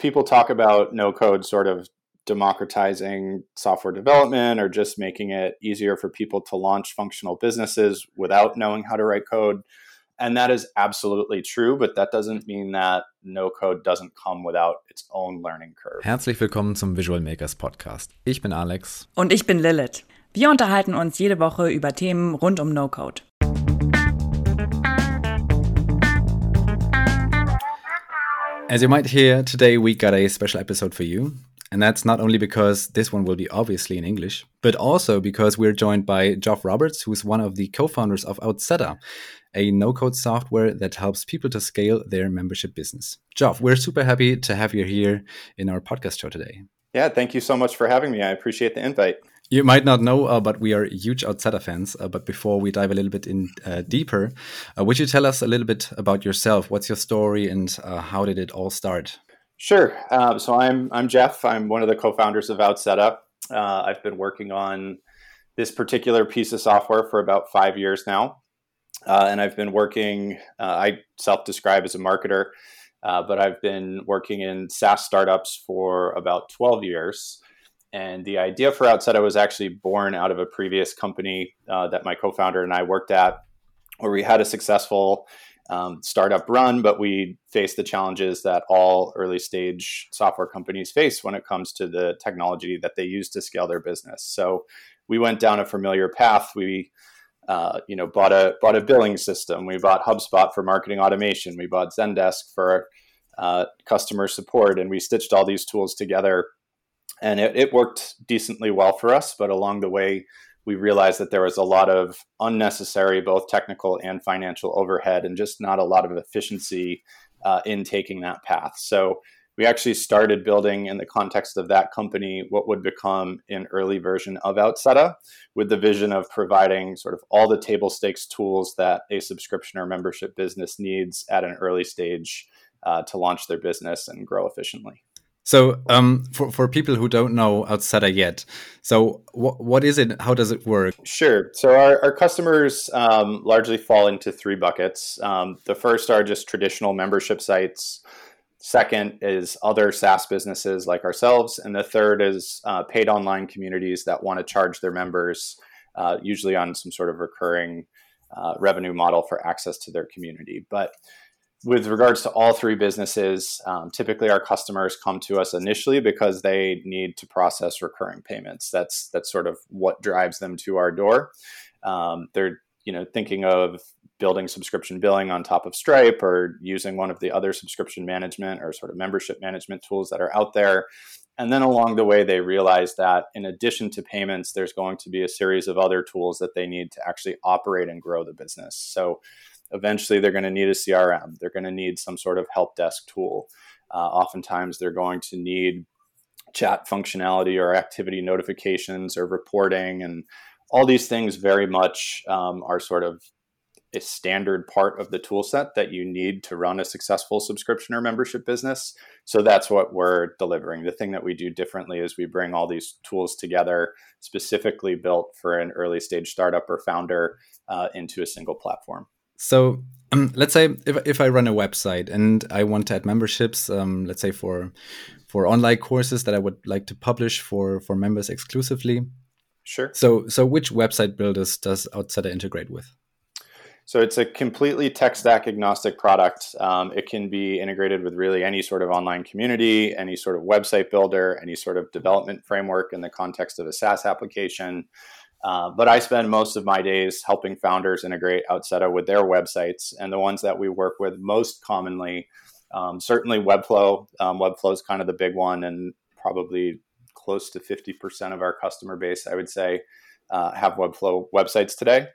people talk about no code sort of democratizing software development or just making it easier for people to launch functional businesses without knowing how to write code. And that is absolutely true, but that doesn't mean that no code doesn't come without its own learning curve. Herzlich willkommen zum Visual Makers Podcast. Ich bin Alex. Und ich bin Lilith. Wir unterhalten uns jede Woche über Themen rund um No Code. As you might hear, today we got a special episode for you. And that's not only because this one will be obviously in English, but also because we're joined by Geoff Roberts, who's one of the co founders of Outseta, a no code software that helps people to scale their membership business. Geoff, we're super happy to have you here in our podcast show today. Yeah, thank you so much for having me. I appreciate the invite. You might not know, uh, but we are huge Outseta fans. Uh, but before we dive a little bit in uh, deeper, uh, would you tell us a little bit about yourself? What's your story and uh, how did it all start? Sure. Uh, so I'm I'm Geoff. I'm one of the co-founders of Outseta. Uh, I've been working on this particular piece of software for about five years now, and I've been working. I self-describe as a marketer, but I've been working in SaaS startups for about 12 years. And the idea for Outseta was actually born out of a previous company uh, that my co-founder and I worked at, where we had a successful um, startup run, but we faced the challenges that all early stage software companies face when it comes to the technology that they use to scale their business. So we went down a familiar path. We uh, you know bought a bought a billing system. We bought HubSpot for marketing automation. We bought Zendesk for uh, customer support, and we stitched all these tools together. And it, it worked decently well for us, but along the way, we realized that there was a lot of unnecessary, both technical and financial overhead, and just not a lot of efficiency uh, in taking that path. So we actually started building in the context of that company what would become an early version of Outseta with the vision of providing sort of all the table stakes tools that a subscription or membership business needs at an early stage uh, to launch their business and grow efficiently. So, um, for for people who don't know Outseta yet, so what what is it? How does it work? Sure. So our, our customers um, largely fall into three buckets. Um, the first are just traditional membership sites. Second is other SaaS businesses like ourselves, and the third is uh, paid online communities that want to charge their members, uh, usually on some sort of recurring uh, revenue model for access to their community. But with regards to all three businesses, um, typically our customers come to us initially because they need to process recurring payments. That's that's sort of what drives them to our door. Um, they're you know thinking of building subscription billing on top of Stripe or using one of the other subscription management or sort of membership management tools that are out there. And then along the way, they realize that in addition to payments, there's going to be a series of other tools that they need to actually operate and grow the business. So eventually they're going to need a CRM. They're going to need some sort of help desk tool. Uh, oftentimes they're going to need chat functionality or activity notifications or reporting. And all these things very much um, are sort of a standard part of the tool set that you need to run a successful subscription or membership business. So that's what we're delivering. The thing that we do differently is we bring all these tools together, specifically built for an early stage startup or founder, uh, into a single platform. So um, let's say if, if I run a website and I want to add memberships, um, let's say for for online courses that I would like to publish for for members exclusively. Sure. So so which website builders does Outseta integrate with? So it's a completely tech stack agnostic product. Um, it can be integrated with really any sort of online community, any sort of website builder, any sort of development framework in the context of a SaaS application. Uh, but I spend most of my days helping founders integrate Outseta with their websites, and the ones that we work with most commonly, um, certainly Webflow. Um, Webflow is kind of the big one, and probably close to 50% of our customer base, I would say, uh, have Webflow websites today.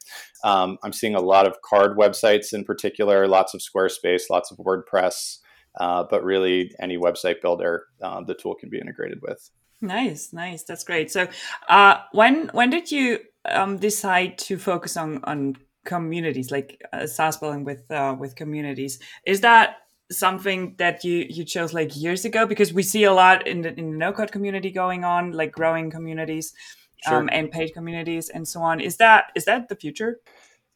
Um, I'm seeing a lot of Carrd websites in particular, lots of Squarespace, lots of WordPress, uh, but really any website builder uh, the tool can be integrated with. Nice, nice. That's great. So, uh, when when did you um, decide to focus on on communities, like uh, SaaS building with uh, with communities? Is that something that you you chose like years ago? Because we see a lot in the in the no code community going on, like growing communities. Sure. Um, and paid communities and so on. Is that is that the future?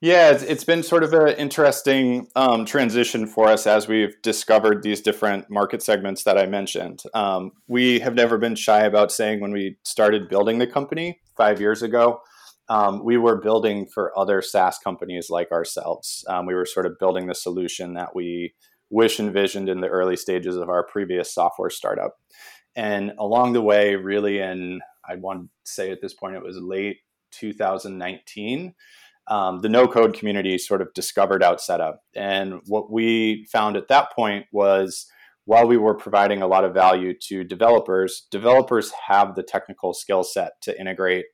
Yeah, it's, it's been sort of an interesting um, transition for us as we've discovered these different market segments that I mentioned. Um, we have never been shy about saying when we started building the company five years ago, um, we were building for other SaaS companies like ourselves. Um, we were sort of building the solution that we wish envisioned in the early stages of our previous software startup. And along the way, really in, I want to say at this point, it was late 2019 um, the no code community sort of discovered Outseta. And what we found at that point was while we were providing a lot of value to developers, developers have the technical skill set to integrate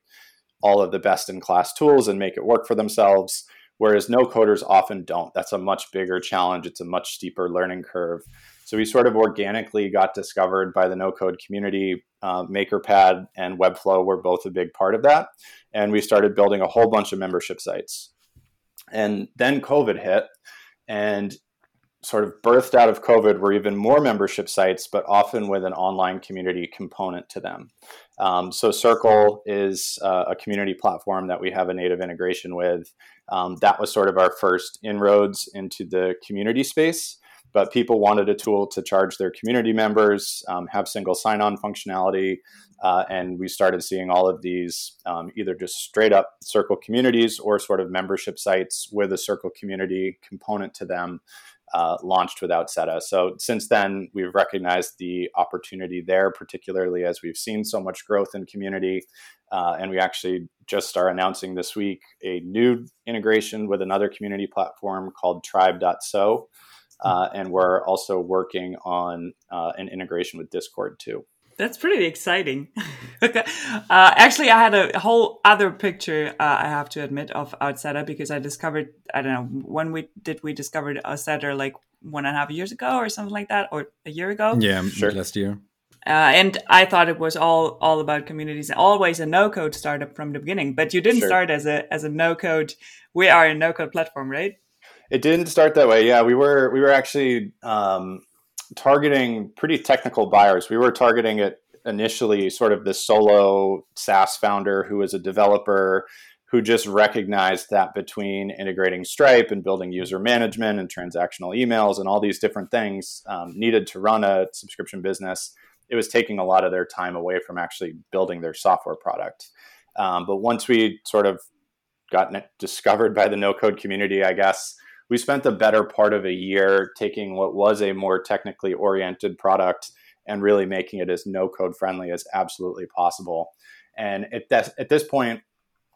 all of the best in class tools and make it work for themselves, whereas no coders often don't. That's a much bigger challenge, it's a much steeper learning curve. So we sort of organically got discovered by the no code community. Uh, MakerPad and Webflow were both a big part of that. And we started building a whole bunch of membership sites. And then COVID hit, and sort of birthed out of COVID were even more membership sites, but often with an online community component to them. Um, so Circle is uh, a community platform that we have a native integration with. Um, that was sort of our first inroads into the community space but people wanted a tool to charge their community members, um, have single sign on functionality. Uh, and we started seeing all of these um, either just straight up Circle communities or sort of membership sites with a Circle community component to them uh, launched with Outseta. So since then, we've recognized the opportunity there, particularly as we've seen so much growth in community. Uh, and we actually just are announcing this week a new integration with another community platform called tribe.so. Uh, and we're also working on uh, an integration with Discord too. That's pretty exciting. uh, actually, I had a whole other picture. Uh, I have to admit of Outseta because I discovered. I don't know when we did we discovered Outseta like one and a half years ago or something like that, or a year ago. Yeah, sure. last year. Uh, and I thought it was all all about communities, always a no code startup from the beginning. But you didn't sure. start as a as a no code. We are a no code platform, right? It didn't start that way. Yeah, we were we were actually um, targeting pretty technical buyers. We were targeting it initially sort of the solo SaaS founder who was a developer who just recognized that between integrating Stripe and building user management and transactional emails and all these different things um, needed to run a subscription business, it was taking a lot of their time away from actually building their software product. Um, but once we sort of gotten discovered by the no code community, I guess, we spent the better part of a year taking what was a more technically oriented product and really making it as no code friendly as absolutely possible. And at, that, at this point,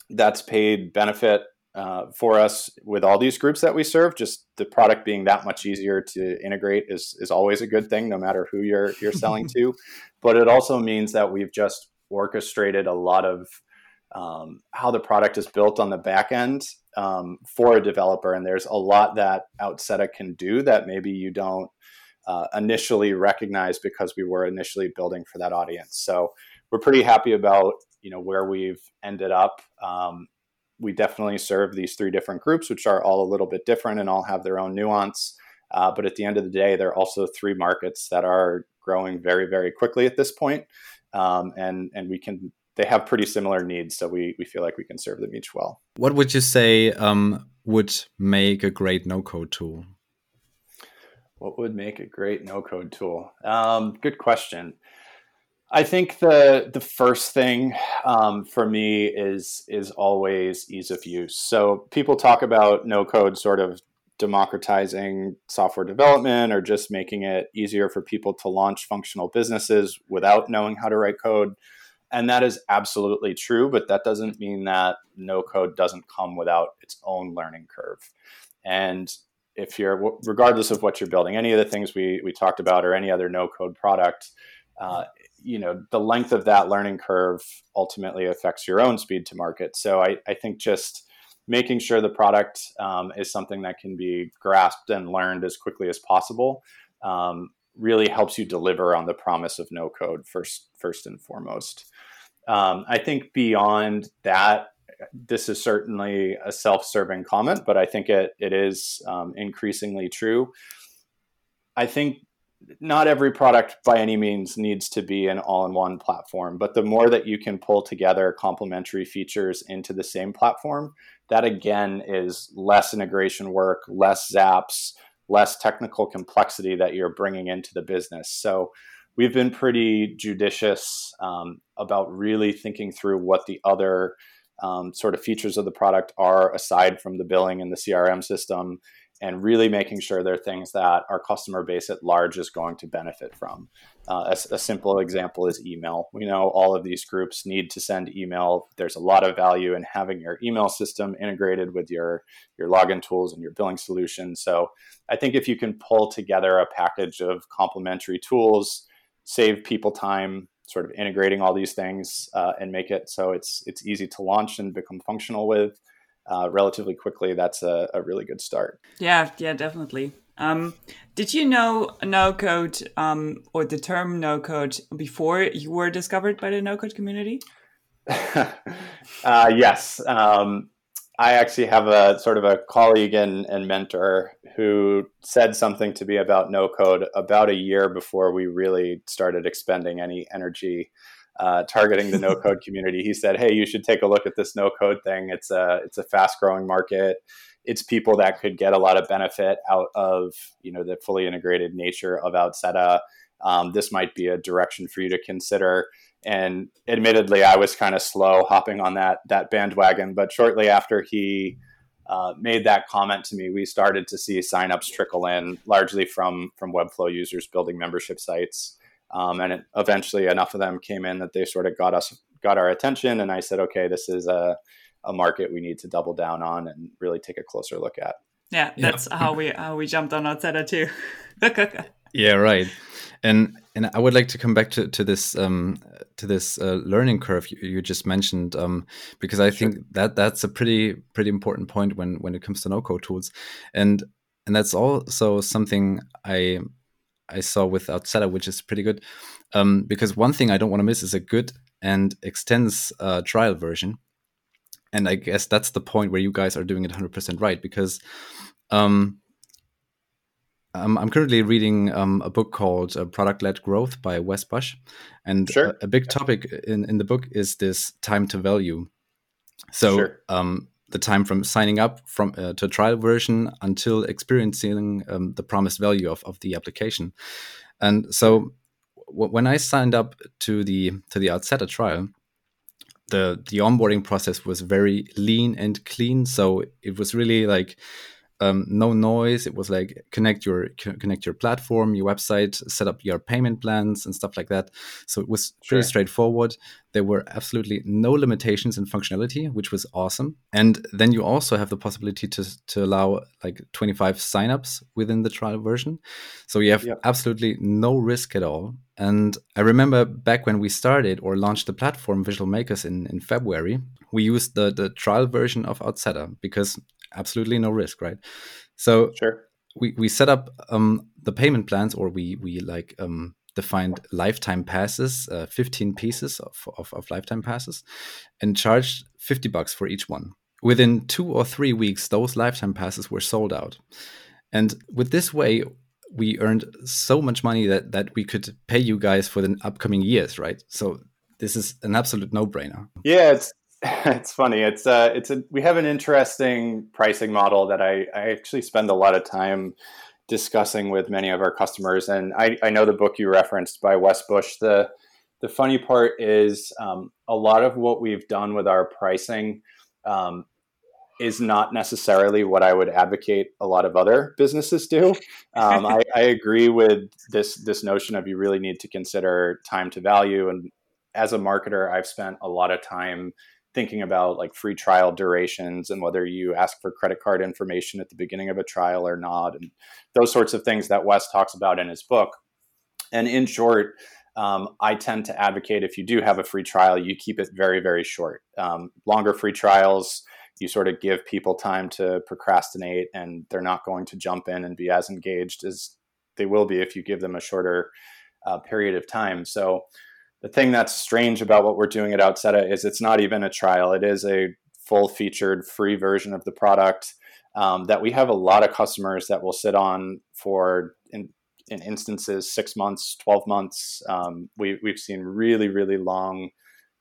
that's paid benefit uh, for us with all these groups that we serve. Just the product being that much easier to integrate is is always a good thing, no matter who you're you're selling to. But it also means that we've just orchestrated a lot of um, how the product is built on the back end um, for a developer. And there's a lot that Outseta can do that maybe you don't uh, initially recognize because we were initially building for that audience. So we're pretty happy about you know where we've ended up. Um, we definitely serve these three different groups, which are all a little bit different and all have their own nuance. Uh, but at the end of the day, there are also three markets that are growing very, very quickly at this point. Um, and and we can they have pretty similar needs, so we we feel like we can serve them each well. What would you say um, would make a great no code tool? What would make a great no code tool? Um, good question. I think the the first thing um, for me is is always ease of use. So people talk about no code sort of democratizing software development or just making it easier for people to launch functional businesses without knowing how to write code. And that is absolutely true, but that doesn't mean that no code doesn't come without its own learning curve. And if you're, regardless of what you're building, any of the things we, we talked about or any other no code product, uh, you know, the length of that learning curve ultimately affects your own speed to market. So I, I think just making sure the product um, is something that can be grasped and learned as quickly as possible um, really helps you deliver on the promise of no code first, first and foremost. Um, I think beyond that, this is certainly a self-serving comment, but I think it it is um, increasingly true. I think not every product by any means needs to be an all-in-one platform but the more that you can pull together complementary features into the same platform that again is less integration work less zaps less technical complexity that you're bringing into the business so we've been pretty judicious um, about really thinking through what the other um, sort of features of the product are aside from the billing and the crm system and really making sure they're things that our customer base at large is going to benefit from. Uh, a, a, simple example is email. We know all of these groups need to send email. There's a lot of value in having your email system integrated with your your login tools and your billing solution. So I think if you can pull together a package of complementary tools, save people time, sort of integrating all these things, uh, and make it so it's it's easy to launch and become functional with uh, relatively quickly, that's a, a, really good start. Yeah, yeah, definitely. Um, did you know no code um, or the term no code before you were discovered by the no code community? uh, yes. Um, I actually have a sort of a colleague and, and mentor who said something to me about no code about a year before we really started expending any energy uh, targeting the no code community. He said, "Hey, you should take a look at this no code thing. It's a it's a fast growing market. It's people that could get a lot of benefit out of you know the fully integrated nature of Outseta. Um, this might be a direction for you to consider." And admittedly, I was kind of slow hopping on that that bandwagon. But shortly after he uh, made that comment to me, we started to see signups trickle in, largely from from Webflow users building membership sites. Um, and it, eventually, enough of them came in that they sort of got us got our attention. And I said, okay, this is a, a market we need to double down on and really take a closer look at. Yeah, that's yeah. how we how we jumped on Outseta too. yeah, right. And and I would like to come back to to this um, to this uh, learning curve you, you just mentioned um, because I think that that's a pretty pretty important point when when it comes to no code tools, and and that's also something I I saw with Outseta, which is pretty good. Um, because one thing I don't want to miss is a good and extends uh, trial version. And I guess that's the point where you guys are doing it 100% right. Because um, um, I'm currently reading um, a book called uh, Product Led Growth by Wes Bush. And sure. a, a, big topic in, in the book is this time to value. So, sure. um, the time from signing up from uh, to a trial version until experiencing um, the promised value of, of the application. And so when I signed up to the to the Outseta trial, the the onboarding process was very lean and clean. So it was really like um, no noise. It was like connect your connect your platform, your website, set up your payment plans and stuff like that. So it was pretty straightforward. There were absolutely no limitations in functionality, which was awesome. And then you also have the possibility to to allow like 25 signups within the trial version. So you have yep. absolutely no risk at all. And I remember back when we started or launched the platform Visual Makers in, in February, we used the, the trial version of Outseta because absolutely no risk, right? So sure. we, we set up um, the payment plans or we we like um, defined lifetime passes, uh, 15 pieces of, of, of lifetime passes, and charged 50 bucks for each one. Within two or three weeks, those lifetime passes were sold out. And with this way, we earned so much money that, that we could pay you guys for the upcoming years, right? So this is an absolute no-brainer. Yeah, it's it's funny. It's uh, it's a we have an interesting pricing model that I, I actually spend a lot of time discussing with many of our customers. And I, I know the book you referenced by Wes Bush. The the funny part is um, a lot of what we've done with our pricing um, is not necessarily what I would advocate a lot of other businesses do. Um, I, I, agree with this this notion of you really need to consider time to value. And as a marketer, I've spent a lot of time thinking about like free trial durations and whether you ask for credit card information at the beginning of a trial or not, and those sorts of things that Wes talks about in his book. And in short, um, I tend to advocate if you do have a free trial, you keep it very, very short. Um, longer free trials, you sort of give people time to procrastinate and they're not going to jump in and be as engaged as they will be if you give them a shorter uh, period of time. So, the thing that's strange about what we're doing at Outseta is it's not even a trial. It is a full featured free version of the product um, that we have a lot of customers that will sit on for in, in instances six months, 12 months. Um, we, we've seen really, really long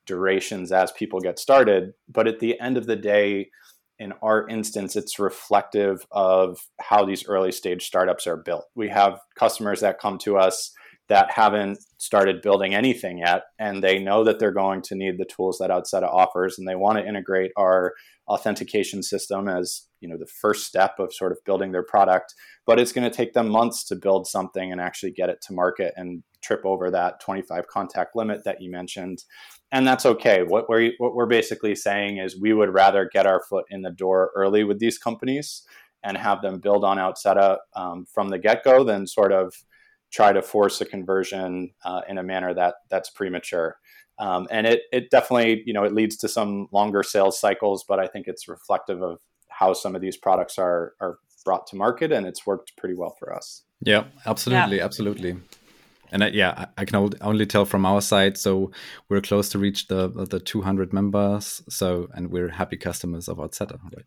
durations as people get started. But at the end of the day, in our instance, it's reflective of how these early stage startups are built. We have customers that come to us that haven't started building anything yet, and they know that they're going to need the tools that Outseta offers, and they want to integrate our authentication system as you know the first step of sort of building their product. But it's going to take them months to build something and actually get it to market and trip over that 25 contact limit that you mentioned and that's okay. What we're what we're basically saying is we would rather get our foot in the door early with these companies and have them build on Outseta um, from the get go than sort of try to force a conversion uh, in a manner that that's premature. Um, and it it definitely you know it leads to some longer sales cycles, but I think it's reflective of how some of these products are are brought to market, and it's worked pretty well for us. Yeah, absolutely, yeah. absolutely and I, yeah, I can only tell from our side. So we're close to reach the the 200 members. So and we're happy customers of Outseta. Right?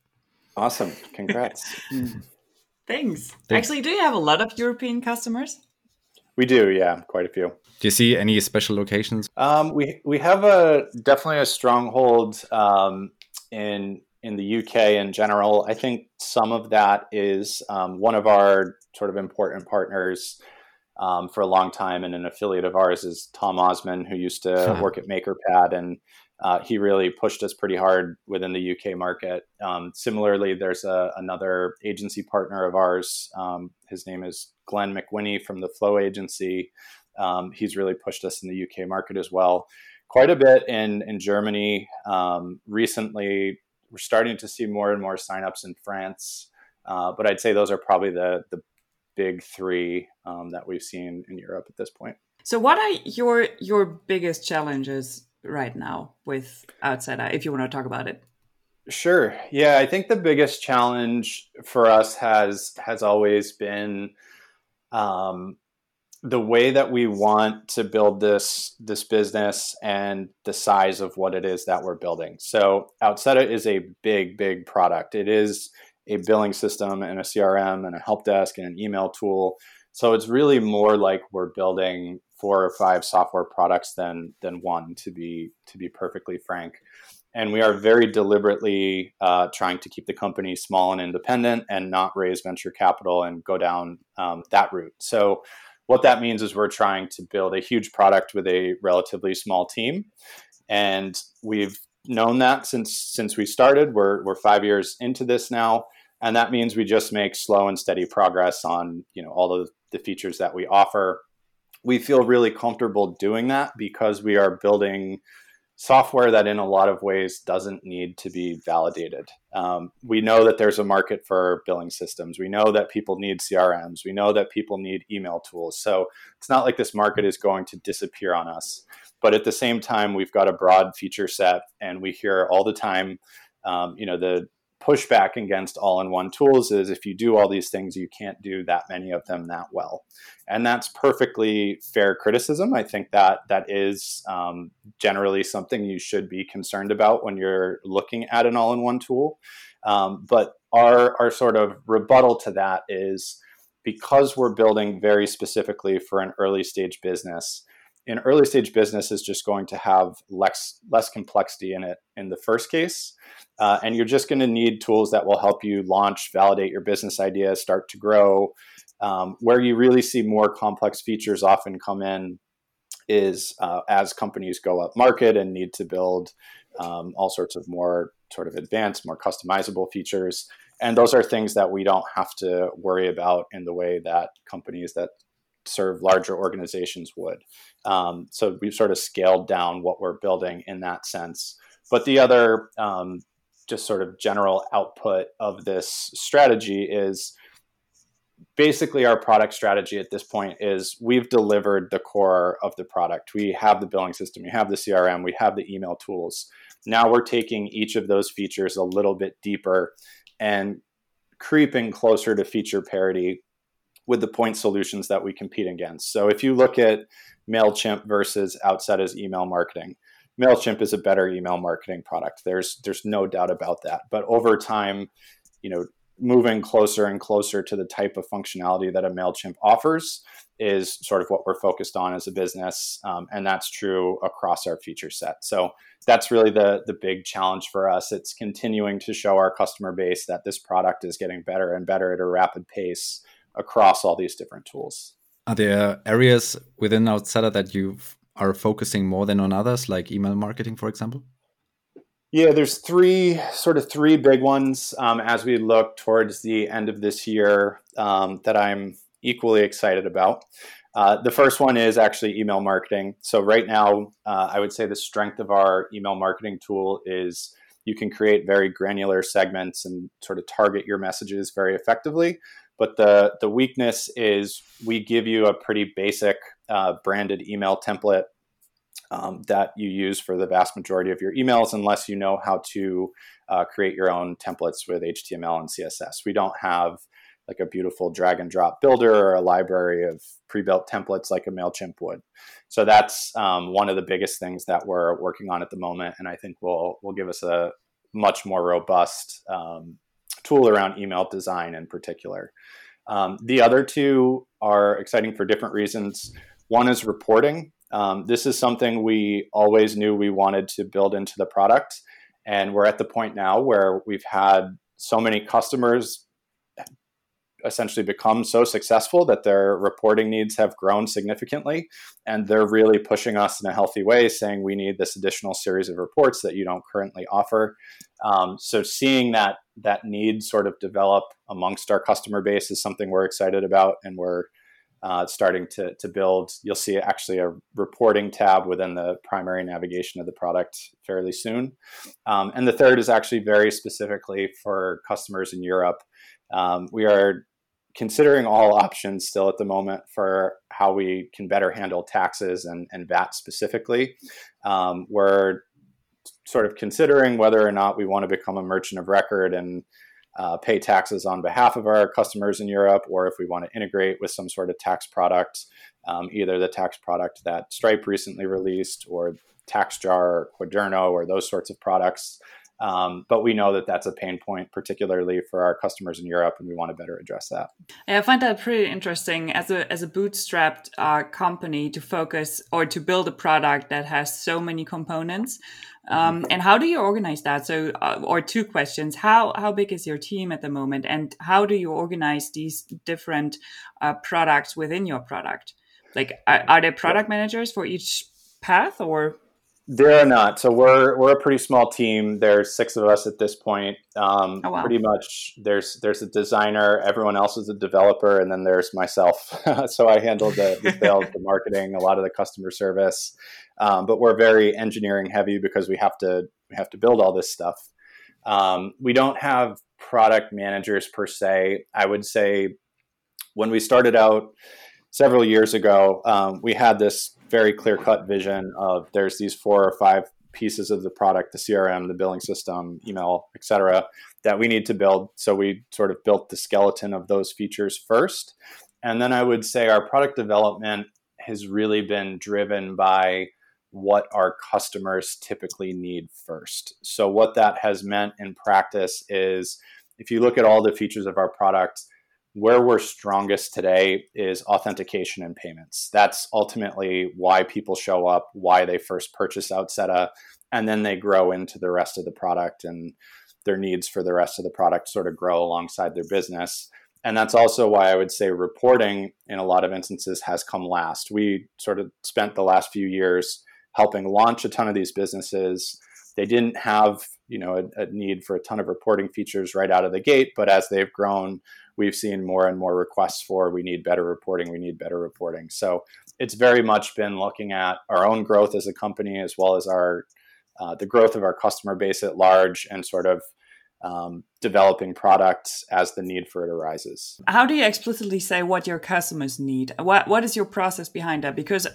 Awesome! Congrats. Thanks. Thanks. Actually, do you have a lot of European customers? We do, yeah, quite a few. Do you see any special locations? Um, we we have a definitely a stronghold um, in in the UK in general. I think some of that is um, one of our sort of important partners um, for a long time, and an affiliate of ours is Tom Osman, who used to work at MakerPad, and uh, he really pushed us pretty hard within the UK market. Um, similarly, there's a, another agency partner of ours. Um, his name is Glenn McWhinney from the Flow Agency. Um, he's really pushed us in the UK market as well. Quite a bit in in Germany. Um, recently, we're starting to see more and more signups in France. Uh, but I'd say those are probably the the big three um, that we've seen in Europe at this point. So, what are your your biggest challenges right now with Outseta, if you want to talk about it? Sure. Yeah, I think the biggest challenge for us has has always been um, the way that we want to build this this business and the size of what it is that we're building. So, Outseta is a big, big product. It is a billing system and a CRM and a help desk and an email tool. So it's really more like we're building four or five software products than than one to be to be perfectly frank. And we are very deliberately uh, trying to keep the company small and independent and not raise venture capital and go down um, that route. So what that means is we're trying to build a huge product with a relatively small team. And we've known that since since we started. We're we're five years into this now, and that means we just make slow and steady progress on you know all of the features that we offer. We feel really comfortable doing that because we are building software that in a lot of ways doesn't need to be validated. Um, we know that there's a market for billing systems. We know that people need CRMs. We know that people need email tools. So it's not like this market is going to disappear on us. But at the same time, we've got a broad feature set, and we hear all the time, um, you know, the pushback against all-in-one tools is if you do all these things, you can't do that many of them that well, and that's perfectly fair criticism. I think that that is um, generally something you should be concerned about when you're looking at an all-in-one tool. Um, but our our sort of rebuttal to that is because we're building very specifically for an early stage business an early stage business is just going to have less less complexity in it in the first case. Uh, and you're just going to need tools that will help you launch validate your business idea start to grow. Um, where you really see more complex features often come in is uh, as companies go up market and need to build um, all sorts of more sort of advanced more customizable features. And those are things that we don't have to worry about in the way that companies that serve larger organizations would. Um, so we've sort of scaled down what we're building in that sense. But the other um, just sort of general output of this strategy is basically our product strategy at this point is we've delivered the core of the product. We have the billing system, we have the CRM, we have the email tools. Now we're taking each of those features a little bit deeper and creeping closer to feature parity with the point solutions that we compete against. So if you look at MailChimp versus Outseta's email marketing, MailChimp is a better email marketing product. There's there's no doubt about that. But over time, you know, moving closer and closer to the type of functionality that a MailChimp offers is sort of what we're focused on as a business, um, and that's true across our feature set. So that's really the the big challenge for us. It's continuing to show our customer base that this product is getting better and better at a rapid pace across all these different tools. Are there areas within Outseta that you are focusing more than on others, like email marketing, for example? Yeah, there's three sort of three big ones um, as we look towards the end of this year um, that I'm equally excited about. Uh, the first one is actually email marketing. So right now, uh, I would say the strength of our email marketing tool is you can create very granular segments and sort of target your messages very effectively. But the the weakness is we give you a pretty basic uh, branded email template um, that you use for the vast majority of your emails, unless you know how to uh, create your own templates with HTML and CSS. We don't have like a beautiful drag and drop builder or a library of pre-built templates like a Mailchimp would. So that's um, one of the biggest things that we're working on at the moment, and I think will will give us a much more robust um, tool around email design in particular. Um, the other two are exciting for different reasons. One is reporting. Um, this is something we always knew we wanted to build into the product. And we're at the point now where we've had so many customers essentially become so successful that their reporting needs have grown significantly. And they're really pushing us in a healthy way, saying we need this additional series of reports that you don't currently offer. Um, so seeing that that need sort of develop amongst our customer base is something we're excited about and we're uh, starting to, to build. You'll see actually a reporting tab within the primary navigation of the product fairly soon. Um, and the third is actually very specifically for customers in Europe. Um, we are considering all options still at the moment for how we can better handle taxes and, and VAT specifically. Um, we're sort of considering whether or not we want to become a merchant of record and uh, pay taxes on behalf of our customers in Europe, or if we want to integrate with some sort of tax product, um, either the tax product that Stripe recently released, or TaxJar, Quaderno, or those sorts of products. Um, but we know that that's a pain point, particularly for our customers in Europe, and we want to better address that. Yeah, I find that pretty interesting as a as a bootstrapped uh, company to focus or to build a product that has so many components. Um, and how do you organize that? So, uh, or two questions: how how big is your team at the moment, and how do you organize these different uh, products within your product? Like, are, are there product managers for each path, or there are not. So we're we're a pretty small team. There's six of us at this point. Um, oh, wow. Pretty much, there's there's a designer. Everyone else is a developer, and then there's myself. so I handle the, the sales, the marketing, a lot of the customer service. Um, but we're very engineering heavy because we have to we have to build all this stuff. Um, we don't have product managers per se. I would say when we started out several years ago, um, we had this very clear cut vision of there's these four or five pieces of the product the crm the billing system email etc that we need to build. So we sort of built the skeleton of those features first. And then i would say our product development has really been driven by what our customers typically need first. So what that has meant in practice is if you look at all the features of our product where we're strongest today is authentication and payments. That's ultimately why people show up, why they first purchase Outseta, and then they grow into the rest of the product and their needs for the rest of the product sort of grow alongside their business. And that's also why I would say reporting in a lot of instances has come last. We sort of spent the last few years helping launch a ton of these businesses. They didn't have, you know, a, a need for a ton of reporting features right out of the gate, but as they've grown, we've seen more and more requests for we need better reporting, we need better reporting. So it's very much been looking at our own growth as a company as well as our uh, the growth of our customer base at large and sort of um, developing products as the need for it arises. How do you explicitly say what your customers need? What what is your process behind that? Because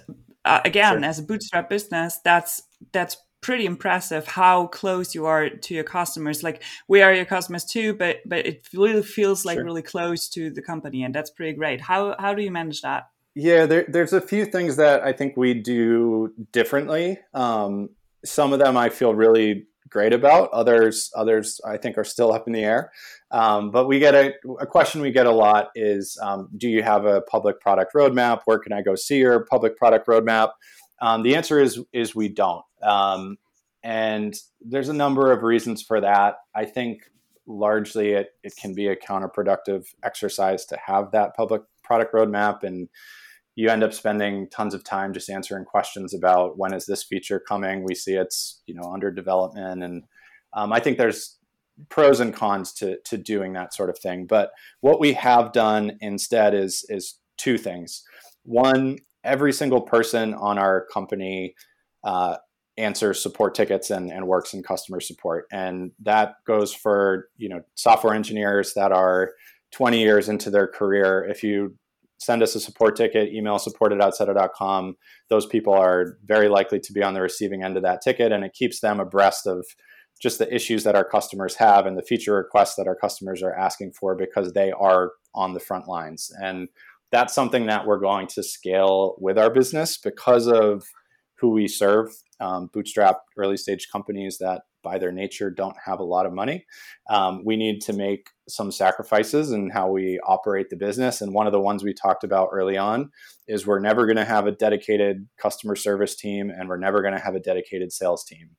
uh, again, sure. as a bootstrap business, that's that's pretty impressive how close you are to your customers like we are your customers too but but it really feels like sure. really close to the company and that's pretty great how how do you manage that yeah there, there's a few things that i think we do differently um, some of them i feel really great about. Others, others, I think, are still up in the air. Um, but we get a, a, question we get a lot is, um, do you have a public product roadmap? Where can I go see your public product roadmap? Um, the answer is is we don't, um, and there's a number of reasons for that. I think largely it it can be a counterproductive exercise to have that public product roadmap and you end up spending tons of time just answering questions about when is this feature coming. We see it's you know under development, and um, I think there's pros and cons to to doing that sort of thing. But what we have done instead is is two things. One, every single person on our company uh, answers support tickets and, and works in customer support, and that goes for you know software engineers that are 20 years into their career. If you send us a support ticket, email support at outseta.com. Those people are very likely to be on the receiving end of that ticket, and it keeps them abreast of just the issues that our customers have and the feature requests that our customers are asking for because they are on the front lines. And that's something that we're going to scale with our business because of who we serve. Um, bootstrap early stage companies that by their nature don't have a lot of money. Um, we need to make some sacrifices in how we operate the business. And one of the ones we talked about early on is we're never going to have a dedicated customer service team and we're never going to have a dedicated sales team.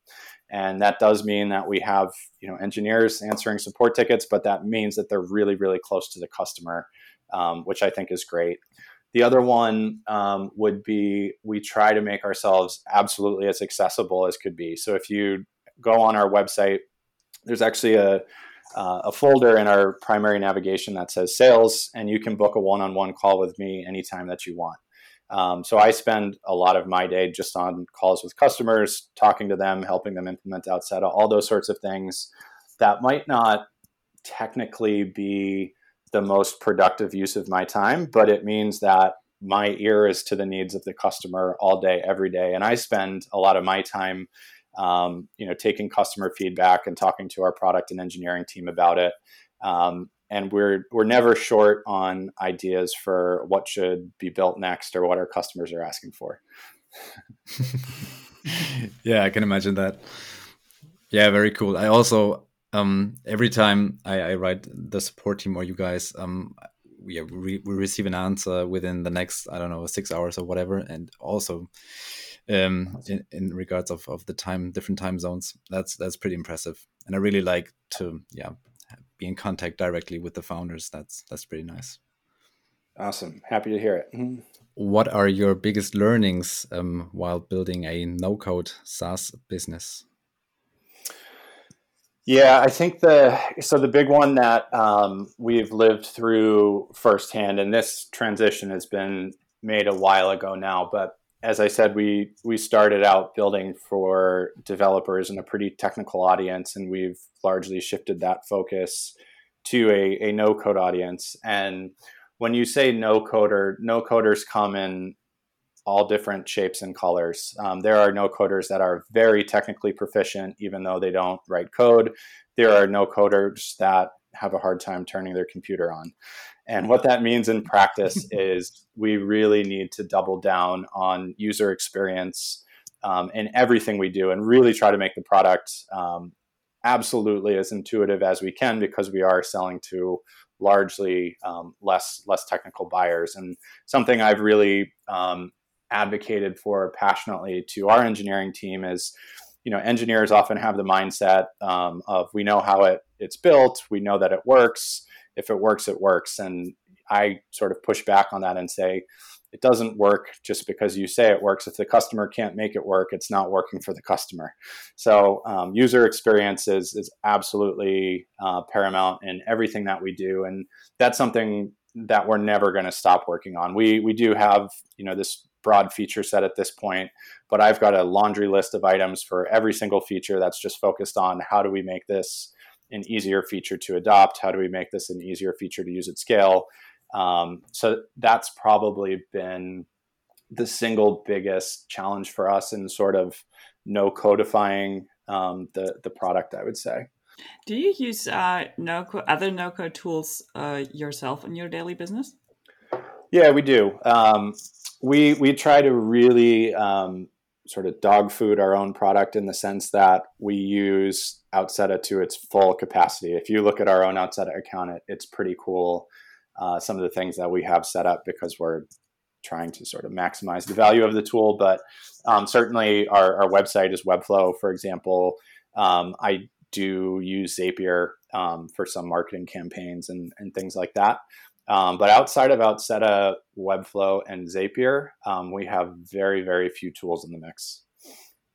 And that does mean that we have, you know, engineers answering support tickets, but that means that they're really, really close to the customer, um, which I think is great. The other one um, would be we try to make ourselves absolutely as accessible as could be. So if you go on our website, there's actually a uh, a folder in our primary navigation that says sales, and you can book a one-on-one call with me anytime that you want. Um, so I spend a lot of my day just on calls with customers, talking to them, helping them implement Outseta, all those sorts of things that might not technically be the most productive use of my time, but it means that my ear is to the needs of the customer all day, every day, and I spend a lot of my time um, you know, taking customer feedback and talking to our product and engineering team about it. Um, and we're we're never short on ideas for what should be built next or what our customers are asking for. yeah, I can imagine that. Yeah, very cool. I also um, every time I, I, write the support team or you guys, um, we, we receive an answer within the next I don't know six hours or whatever, and also um, in, in regards of, of the time different time zones. That's that's pretty impressive, and I really like to yeah be in contact directly with the founders. That's that's pretty nice. Awesome, happy to hear it. Mm-hmm. What are your biggest learnings um, while building a no-code SaaS business? Yeah, I think the so the big one that um, we've lived through firsthand, and this transition has been made a while ago now, but as I said, we we started out building for developers and a pretty technical audience, and we've largely shifted that focus to a, a no code audience. And when you say no coder, no coders come in all different shapes and colors. Um, there are no coders that are very technically proficient, even though they don't write code. There are no coders that have a hard time turning their computer on. And what that means in practice is we really need to double down on user experience um, in everything we do and really try to make the product um, absolutely as intuitive as we can because we are selling to largely um, less less technical buyers and something I've really um, advocated for passionately to our engineering team is you know engineers often have the mindset um, of we know how it it's built we know that it works if it works, it works. And I sort of push back on that and say, it doesn't work just because you say it works. If the customer can't make it work, it's not working for the customer. So, um, user experience is, is absolutely uh, paramount in everything that we do. And that's something that we're never going to stop working on. We, we do have, you know, this broad feature set at this point, but I've got a laundry list of items for every single feature that's just focused on how do we make this an easier feature to adopt? How do we make this an easier feature to use at scale? Um, so that's probably been the single biggest challenge for us in sort of no codifying um, the the product. I would say. Do you use uh, no other no code tools uh, yourself in your daily business? Yeah, we do. Um, we we try to really um, sort of dog food our own product in the sense that we use Outseta to its full capacity. If you look at our own Outseta account, it, it's pretty cool. Uh, some of the things that we have set up because we're trying to sort of maximize the value of the tool. But um, certainly, our, our website is Webflow, for example. Um, I do use Zapier um, for some marketing campaigns and, and things like that. Um, but outside of Outseta, Webflow, and Zapier, um, we have very, very few tools in the mix.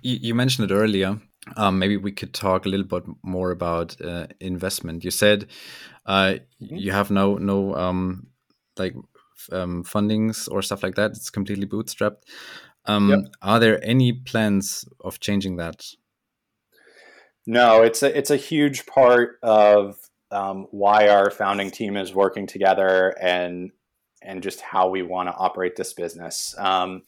You, you mentioned it earlier. Um, maybe we could talk a little bit more about uh, investment. You said uh, mm-hmm. you have no no um, like um, fundings or stuff like that. It's completely bootstrapped. Um, yep. Are there any plans of changing that? No, it's a it's a huge part of um, why our founding team is working together and and just how we want to operate this business. Um,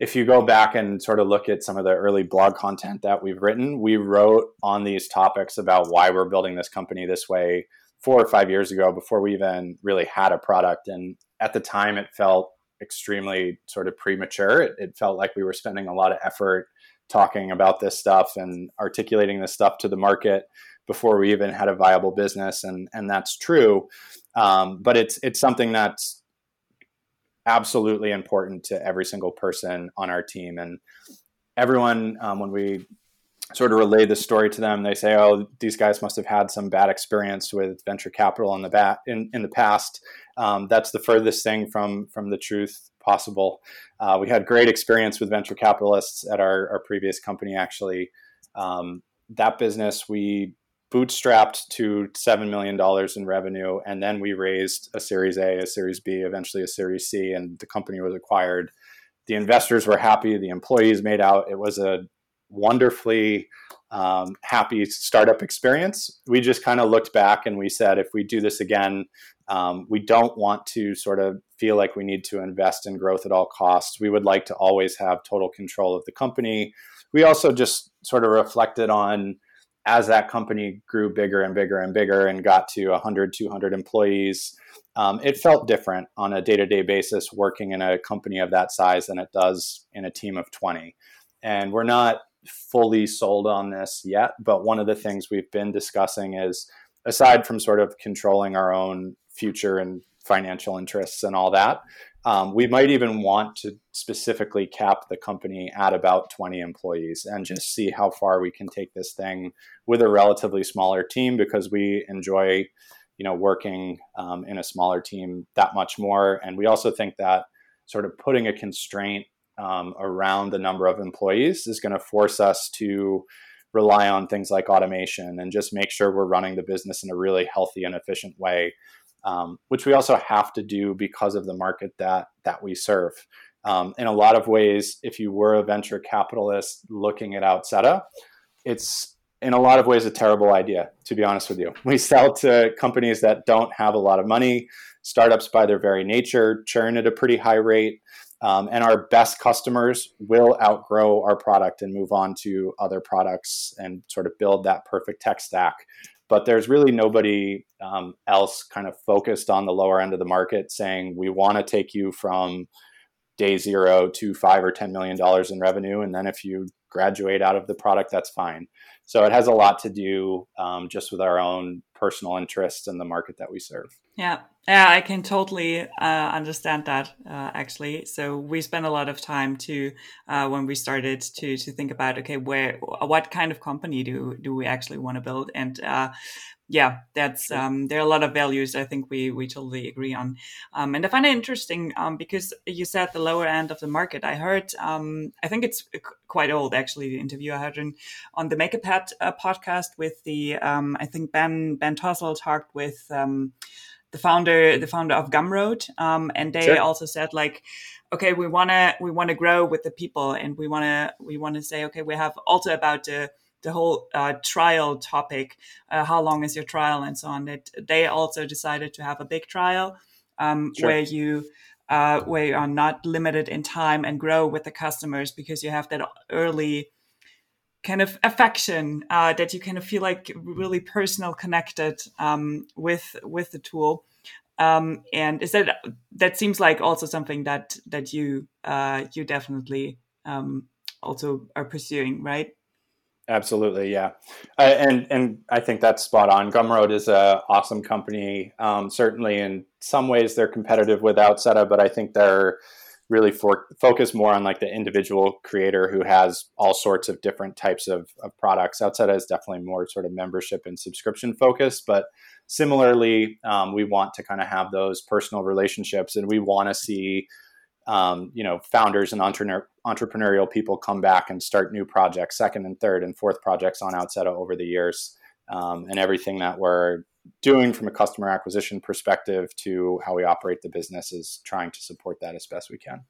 if you go back and sort of look at some of the early blog content that we've written, we wrote on these topics about why we're building this company this way four or five years ago before we even really had a product. And at the time, it felt extremely sort of premature. It, it felt like we were spending a lot of effort talking about this stuff and articulating this stuff to the market before we even had a viable business, and and that's true. Um, but it's it's something that's absolutely important to every single person on our team, and everyone um, when we sort of relay the story to them, they say, "Oh, these guys must have had some bad experience with venture capital in the bat in, in the past." Um, that's the furthest thing from from the truth possible. Uh, we had great experience with venture capitalists at our, our previous company. Actually, um, that business we bootstrapped to $7 million in revenue. And then we raised a Series A, a Series B, eventually a Series C, and the company was acquired. The investors were happy. The employees made out. It was a wonderfully um, happy startup experience. We just kind of looked back and we said, if we do this again, um, we don't want to sort of feel like we need to invest in growth at all costs. We would like to always have total control of the company. We also just sort of reflected on as that company grew bigger and bigger and bigger and got to 100, 200 employees, um, it felt different on a day to day basis working in a company of that size than it does in a team of 20. And we're not fully sold on this yet, but one of the things we've been discussing is aside from sort of controlling our own future and financial interests and all that, um, we might even want to specifically cap the company at about 20 employees and just see how far we can take this thing with a relatively smaller team because we enjoy you know working um, in a smaller team that much more. And we also think that sort of putting a constraint um, around the number of employees is going to force us to rely on things like automation and just make sure we're running the business in a really healthy and efficient way um, which we also have to do because of the market that that we serve. Um, in a lot of ways, if you were a venture capitalist looking at Outseta, it's in a lot of ways a terrible idea. To be honest with you, we sell to companies that don't have a lot of money. Startups, by their very nature, churn at a pretty high rate. Um, and our best customers will outgrow our product and move on to other products and sort of build that perfect tech stack but there's really nobody um, else kind of focused on the lower end of the market saying we want to take you from day zero to five or ten million dollars in revenue and then if you graduate out of the product that's fine. So it has a lot to do um, just with our own personal interests in the market that we serve. Yeah yeah i can totally uh, understand that uh, actually. So we spent a lot of time to uh, when we started to to think about okay where what kind of company do do we actually want to build? And uh, yeah, that's um, there are a lot of values I think we we totally agree on, um, and I find it interesting um, because you said the lower end of the market. I heard um, I think it's quite old actually the interview I heard in, on the MakerPad uh, podcast with the um, I think Ben Ben Tossell talked with um, the founder the founder of Gumroad, and they sure. also said like okay we want to we want to grow with the people and we want to we want to say okay we have also about the the whole uh, trial topic, uh, how long is your trial, and so on. That they also decided to have a big trial um, sure. where you uh, where you are not limited in time and grow with the customers because you have that early kind of affection uh, that you kind of feel like really personal connected um, with with the tool. Um, and is that that seems like also something that that you uh, you definitely um, also are pursuing, right? Absolutely, yeah, uh, and and I think that's spot on. Gumroad is a awesome company. Um, certainly, in some ways, they're competitive with Outseta, but I think they're really for, focus more on like the individual creator who has all sorts of different types of, of products. Outseta is definitely more sort of membership and subscription focused, but similarly, um, we want to kind of have those personal relationships, and we want to see um, you know, founders and entrepreneur, entrepreneurial people come back and start new projects, second and third and fourth projects on Outseta over the years. Um, and everything that we're doing from a customer acquisition perspective to how we operate the business is trying to support that as best we can.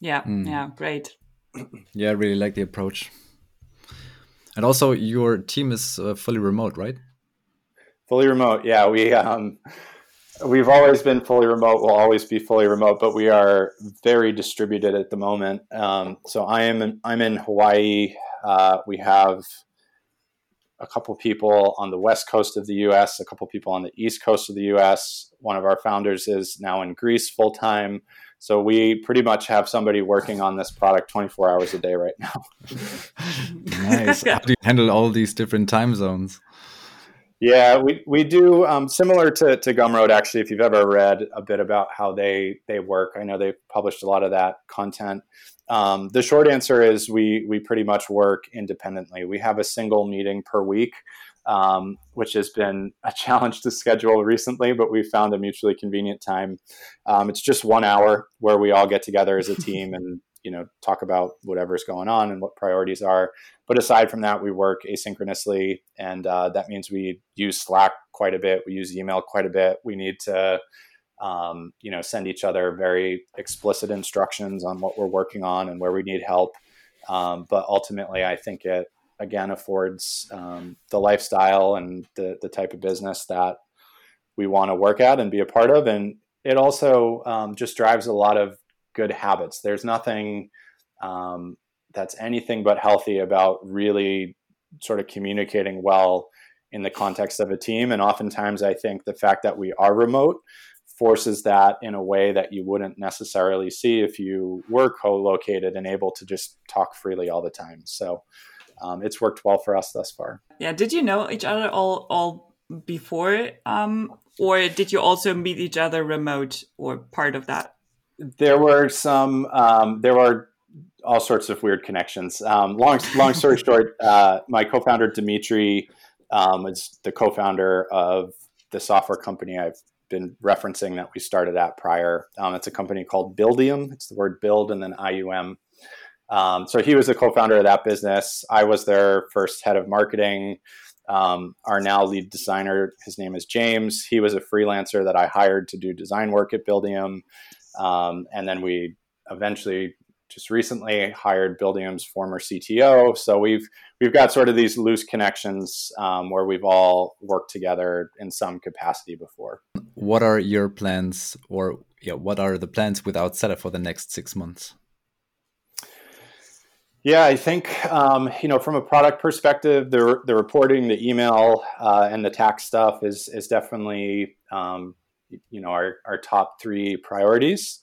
Yeah, mm. yeah, great. Yeah, I really like the approach. And also, your team is uh, fully remote, right? Fully remote, yeah. We um, We've always been fully remote. We'll always be fully remote, but we are very distributed at the moment. Um, so I am in, I'm in Hawaii. Uh, we have a couple people on the west coast of the U.S., a couple people on the east coast of the U.S. One of our founders is now in Greece full time. So we pretty much have somebody working on this product 24 hours a day right now. nice. How do you handle all these different time zones? Yeah, we, we do um, similar to, to Gumroad. Actually, if you've ever read a bit about how they they work, I know they've published a lot of that content. Um, the short answer is we we pretty much work independently. We have a single meeting per week, um, which has been a challenge to schedule recently, but we found a mutually convenient time. Um, it's just one hour where we all get together as a team and you know talk about whatever's going on and what priorities are but aside from that we work asynchronously and uh, that means we use slack quite a bit we use email quite a bit we need to um, you know send each other very explicit instructions on what we're working on and where we need help um, but ultimately i think it again affords um, the lifestyle and the, the type of business that we want to work at and be a part of and it also um, just drives a lot of good habits. There's nothing um, that's anything but healthy about really sort of communicating well in the context of a team. And oftentimes, I think the fact that we are remote forces that in a way that you wouldn't necessarily see if you were co-located and able to just talk freely all the time. So um, it's worked well for us thus far. Yeah. Did you know each other all all before, um, or did you also meet each other remote or part of that? there were some um, there were all sorts of weird connections. Um, long long story short, uh, my co-founder Dimitri um, is the co-founder of the software company I've been referencing that we started at prior. Um, it's a company called Buildium. It's the word build and then IUM. Um, so he was the co-founder of that business. I was their first head of marketing. Um, our now lead designer, his name is James. He was a freelancer that I hired to do design work at Buildium. Um, and then we eventually just recently hired Buildium's former CTO. So we've we've got sort of these loose connections um, where we've all worked together in some capacity before. What are your plans, or yeah, what are the plans with Outseta for the next six months? Yeah, I think um, you know from a product perspective, the the reporting, the email, uh, and the tax stuff is is definitely um, you know our, our top three priorities.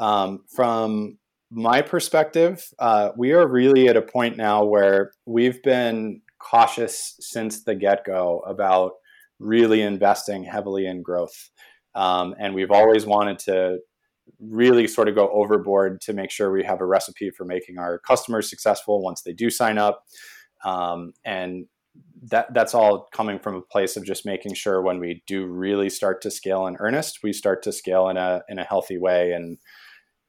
Um, from my perspective, uh, we are really at a point now where we've been cautious since the get go about really investing heavily in growth. Um, and we've always wanted to really sort of go overboard to make sure we have a recipe for making our customers successful once they do sign up. Um, and that that's all coming from a place of just making sure when we do really start to scale in earnest, we start to scale in a in a healthy way and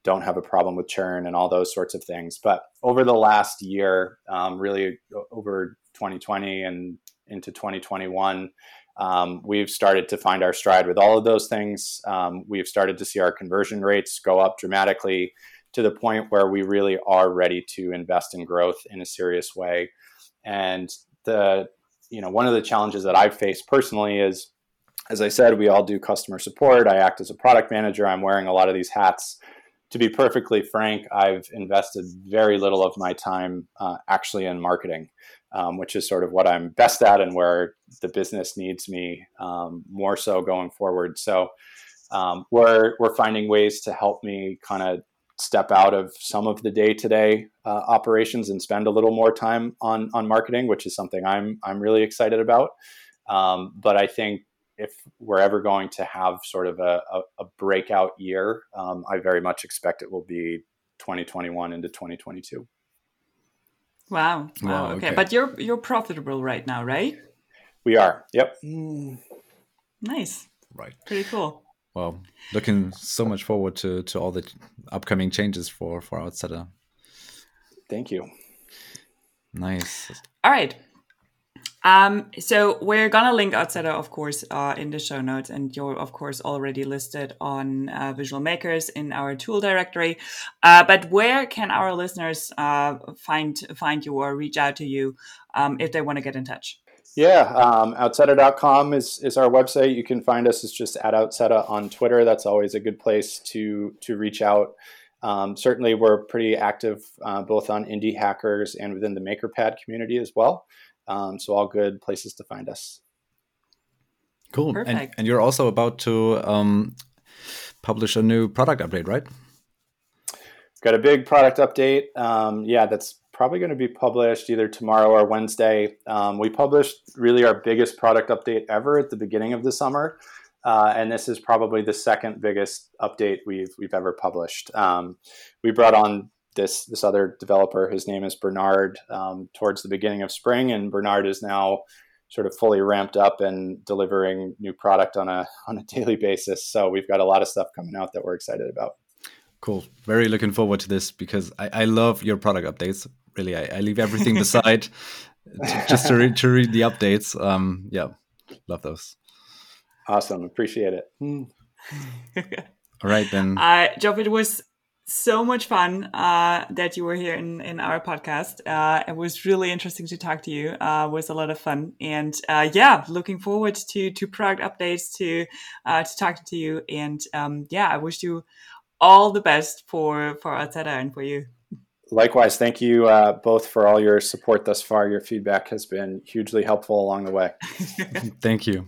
don't have a problem with churn and all those sorts of things. But over the last year, um, really over 2020 and into 2021, um, we've started to find our stride with all of those things. Um, we've started to see our conversion rates go up dramatically to the point where we really are ready to invest in growth in a serious way. And the you know, one of the challenges that I've faced personally is, as I said, we all do customer support. I act as a product manager. I'm wearing a lot of these hats. To be perfectly frank, I've invested very little of my time uh, actually in marketing, um, which is sort of what I'm best at and where the business needs me um, more so going forward. So um, we're we're finding ways to help me kind of step out of some of the day-to-day uh, operations and spend a little more time on on marketing, which is something I'm I'm really excited about. Um, but I think if we're ever going to have sort of a, a, a breakout year, um, I very much expect it will be 2021 into 2022. Wow. Wow. wow okay. okay. But you're you're profitable right now, right? We are. Yep. Nice. Right. Pretty cool. Well, looking so much forward to to all the upcoming changes for for Outseta. Thank you. Nice. All right. Um, so we're gonna link Outseta, of course, uh, in the show notes, and you're of course already listed on uh, Visual Makers in our tool directory. Uh, but where can our listeners uh, find find you or reach out to you um, if they want to get in touch? Yeah, um, outseta.com is, is our website. You can find us. It's just at Outseta on Twitter. That's always a good place to to reach out. Um, certainly, we're pretty active uh, both on indie hackers and within the MakerPad community as well. Um, so all good places to find us. Cool. And, and, you're also about to um, publish a new product update, right? Got a big product update. Um, yeah, that's probably going to be published either tomorrow or Wednesday. Um, we published really our biggest product update ever at the beginning of the summer. Uh, and this is probably the second biggest update we've we've ever published. Um, we brought on this this other developer. His name is Bernard. Um, towards the beginning of spring, and Bernard is now sort of fully ramped up and delivering new product on a on a daily basis. So we've got a lot of stuff coming out that we're excited about. Cool. Very looking forward to this because I, I love your product updates. Really, I, I leave everything beside just to read, to read the updates. Um, yeah, love those. Awesome. Appreciate it. All right, then. Uh, Geoff, it was so much fun uh, that you were here in, in our podcast. Uh, it was really interesting to talk to you. Uh, it was a lot of fun, and uh, yeah, looking forward to to product updates, to uh, to talking to you, and um, yeah, I wish you all the best for for Outseta and for you. Likewise, thank you uh, both for all your support thus far. Your feedback has been hugely helpful along the way. thank you.